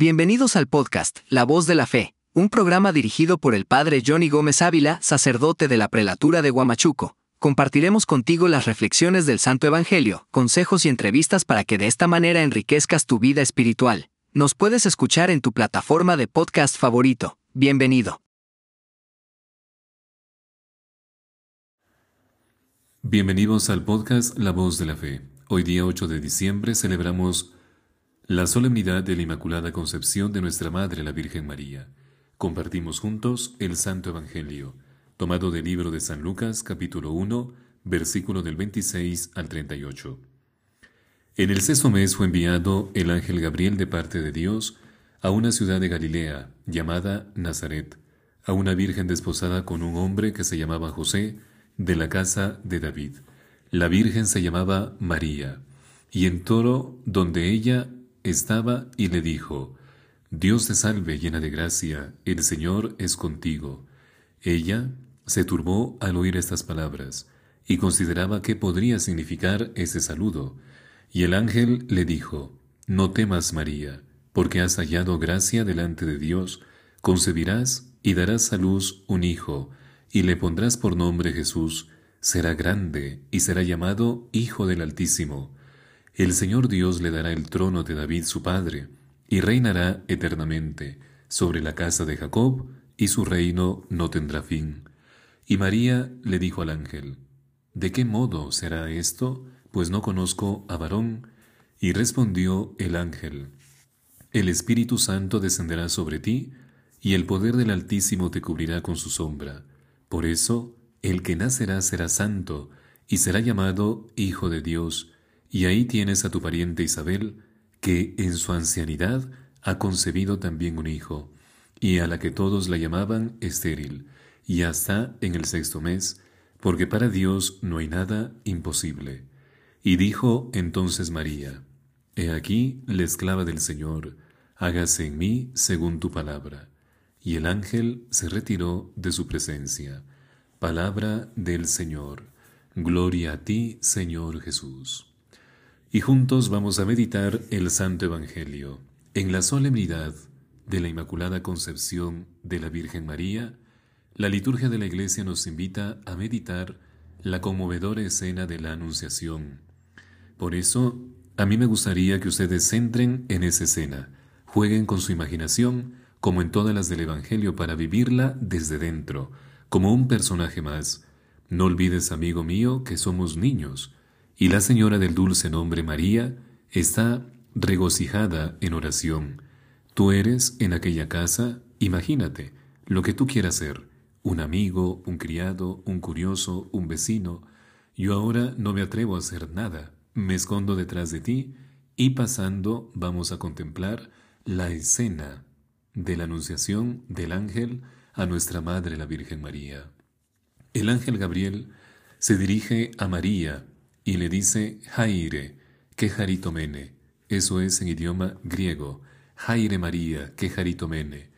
Bienvenidos al podcast La Voz de la Fe, un programa dirigido por el Padre Johnny Gómez Ávila, sacerdote de la prelatura de Huamachuco. Compartiremos contigo las reflexiones del Santo Evangelio, consejos y entrevistas para que de esta manera enriquezcas tu vida espiritual. Nos puedes escuchar en tu plataforma de podcast favorito. Bienvenido. Bienvenidos al podcast La Voz de la Fe. Hoy día 8 de diciembre celebramos la solemnidad de la Inmaculada Concepción de nuestra Madre la Virgen María. Compartimos juntos el Santo Evangelio, tomado del libro de San Lucas capítulo 1, versículo del 26 al 38. En el sexto mes fue enviado el ángel Gabriel de parte de Dios a una ciudad de Galilea llamada Nazaret, a una virgen desposada con un hombre que se llamaba José, de la casa de David. La virgen se llamaba María, y entró donde ella estaba y le dijo, Dios te salve llena de gracia, el Señor es contigo. Ella se turbó al oír estas palabras y consideraba qué podría significar ese saludo. Y el ángel le dijo, No temas María, porque has hallado gracia delante de Dios, concebirás y darás a luz un hijo, y le pondrás por nombre Jesús, será grande y será llamado Hijo del Altísimo el Señor Dios le dará el trono de David su padre, y reinará eternamente sobre la casa de Jacob, y su reino no tendrá fin. Y María le dijo al ángel, ¿De qué modo será esto? Pues no conozco a varón. Y respondió el ángel, El Espíritu Santo descenderá sobre ti, y el poder del Altísimo te cubrirá con su sombra. Por eso, el que nacerá será santo, y será llamado Hijo de Dios, y ahí tienes a tu pariente Isabel, que en su ancianidad ha concebido también un hijo, y a la que todos la llamaban estéril, y ya está en el sexto mes, porque para Dios no hay nada imposible. Y dijo entonces María, He aquí la esclava del Señor, hágase en mí según tu palabra. Y el ángel se retiró de su presencia. Palabra del Señor. Gloria a ti, Señor Jesús y juntos vamos a meditar el Santo Evangelio. En la solemnidad de la Inmaculada Concepción de la Virgen María, la liturgia de la Iglesia nos invita a meditar la conmovedora escena de la Anunciación. Por eso, a mí me gustaría que ustedes entren en esa escena, jueguen con su imaginación, como en todas las del Evangelio, para vivirla desde dentro, como un personaje más. No olvides, amigo mío, que somos niños, y la señora del dulce nombre María está regocijada en oración. Tú eres en aquella casa, imagínate, lo que tú quieras ser, un amigo, un criado, un curioso, un vecino. Yo ahora no me atrevo a hacer nada, me escondo detrás de ti y pasando vamos a contemplar la escena de la anunciación del ángel a nuestra Madre la Virgen María. El ángel Gabriel se dirige a María y le dice Jaire, que jaritomene. Eso es en idioma griego. Jaire María, que jaritomene.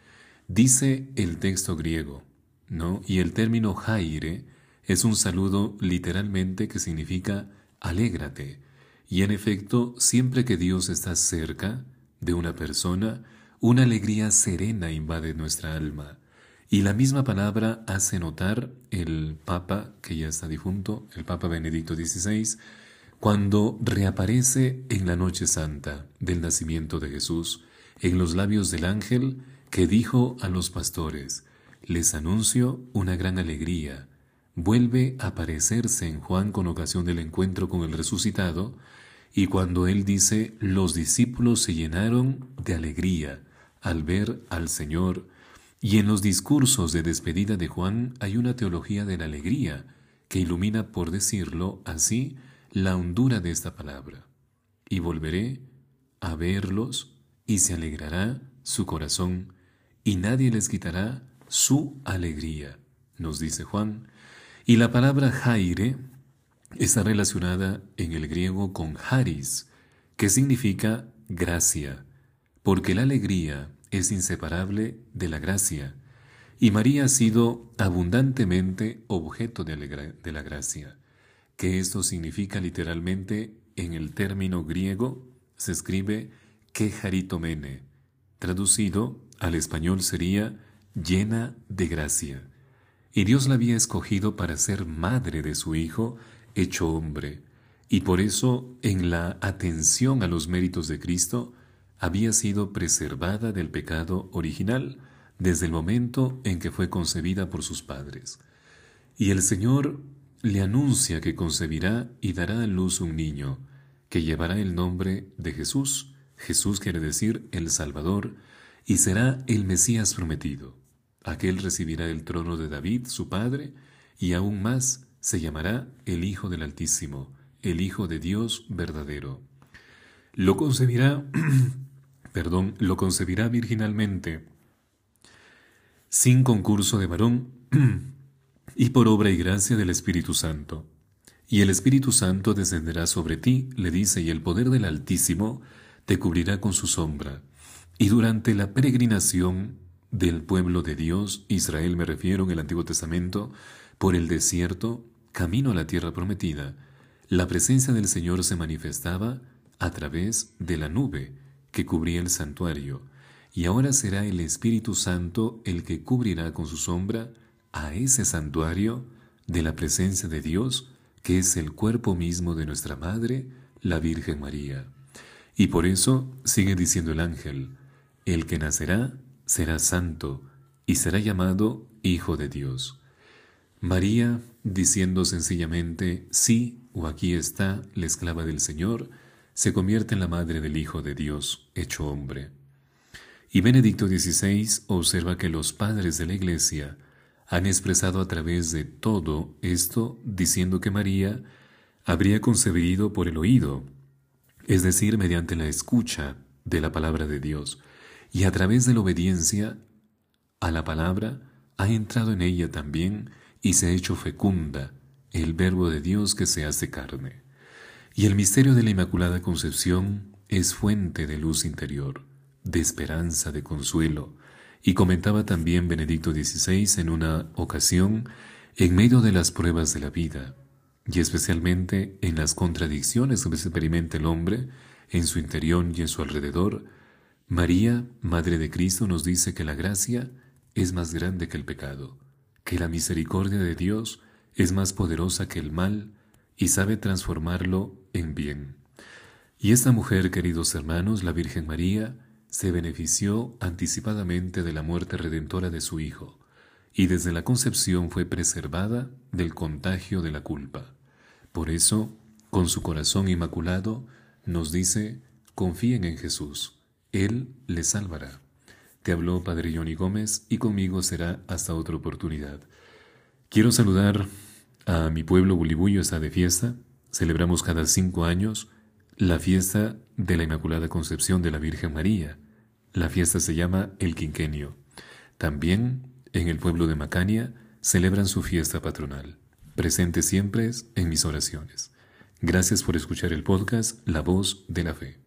Dice el texto griego, ¿no? Y el término Jaire es un saludo literalmente que significa alégrate. Y en efecto, siempre que Dios está cerca de una persona, una alegría serena invade nuestra alma. Y la misma palabra hace notar el Papa, que ya está difunto, el Papa Benedicto XVI, cuando reaparece en la noche santa del nacimiento de Jesús, en los labios del ángel que dijo a los pastores, les anuncio una gran alegría. Vuelve a aparecerse en Juan con ocasión del encuentro con el resucitado, y cuando él dice, los discípulos se llenaron de alegría al ver al Señor, y en los discursos de despedida de Juan hay una teología de la alegría que ilumina, por decirlo así, la hondura de esta palabra. Y volveré a verlos y se alegrará su corazón y nadie les quitará su alegría, nos dice Juan. Y la palabra Jaire está relacionada en el griego con haris, que significa gracia, porque la alegría es inseparable de la gracia, y María ha sido abundantemente objeto de, la gracia, que esto significa literalmente en el término griego se escribe quejaritomene, traducido al español sería llena de gracia. Y Dios la había escogido para ser madre de su Hijo, hecho hombre, y por eso en la atención a los méritos de Cristo había sido preservada del pecado original desde el momento en que fue concebida por sus padres. Y el Señor le anuncia que concebirá y dará a luz un niño, que llevará el nombre de Jesús. Jesús quiere decir el Salvador, y será el Mesías prometido. Aquel recibirá el trono de David, su padre, y aún más se llamará el Hijo del Altísimo, el Hijo de Dios verdadero. Lo concebirá, perdón, lo concebirá virginalmente, sin concurso de varón, y por obra y gracia del Espíritu Santo. Y el Espíritu Santo descenderá sobre ti, le dice, y el poder del Altísimo te cubrirá con su sombra. Y durante la peregrinación del pueblo de Dios, Israel me refiero en el Antiguo Testamento, por el desierto, camino a la tierra prometida, la presencia del Señor se manifestaba a través de la nube que cubría el santuario, y ahora será el Espíritu Santo el que cubrirá con su sombra a ese santuario de la presencia de Dios, que es el cuerpo mismo de nuestra Madre, la Virgen María. Y por eso sigue diciendo el ángel, el que nacerá será santo y será llamado Hijo de Dios. María, diciendo sencillamente, sí o aquí está la esclava del Señor, se convierte en la madre del Hijo de Dios, hecho hombre. Y Benedicto XVI observa que los padres de la Iglesia han expresado a través de todo esto diciendo que María habría concebido por el oído, es decir, mediante la escucha de la palabra de Dios, y a través de la obediencia a la palabra ha entrado en ella también y se ha hecho fecunda el verbo de Dios que se hace carne. Y el misterio de la Inmaculada Concepción es fuente de luz interior, de esperanza, de consuelo, y comentaba también Benedicto XVI en una ocasión, en medio de las pruebas de la vida, y especialmente en las contradicciones que experimenta el hombre en su interior y en su alrededor, María, Madre de Cristo, nos dice que la gracia es más grande que el pecado, que la misericordia de Dios es más poderosa que el mal y sabe transformarlo en bien. Y esta mujer, queridos hermanos, la Virgen María, se benefició anticipadamente de la muerte redentora de su Hijo, y desde la concepción fue preservada del contagio de la culpa. Por eso, con su corazón inmaculado, nos dice, confíen en Jesús él le salvará. Te habló Padre Johnny Gómez y conmigo será hasta otra oportunidad. Quiero saludar a mi pueblo Bulibullo, está de fiesta. Celebramos cada cinco años la fiesta de la Inmaculada Concepción de la Virgen María. La fiesta se llama El Quinquenio. También en el pueblo de Macania celebran su fiesta patronal. Presente siempre en mis oraciones. Gracias por escuchar el podcast La Voz de la Fe.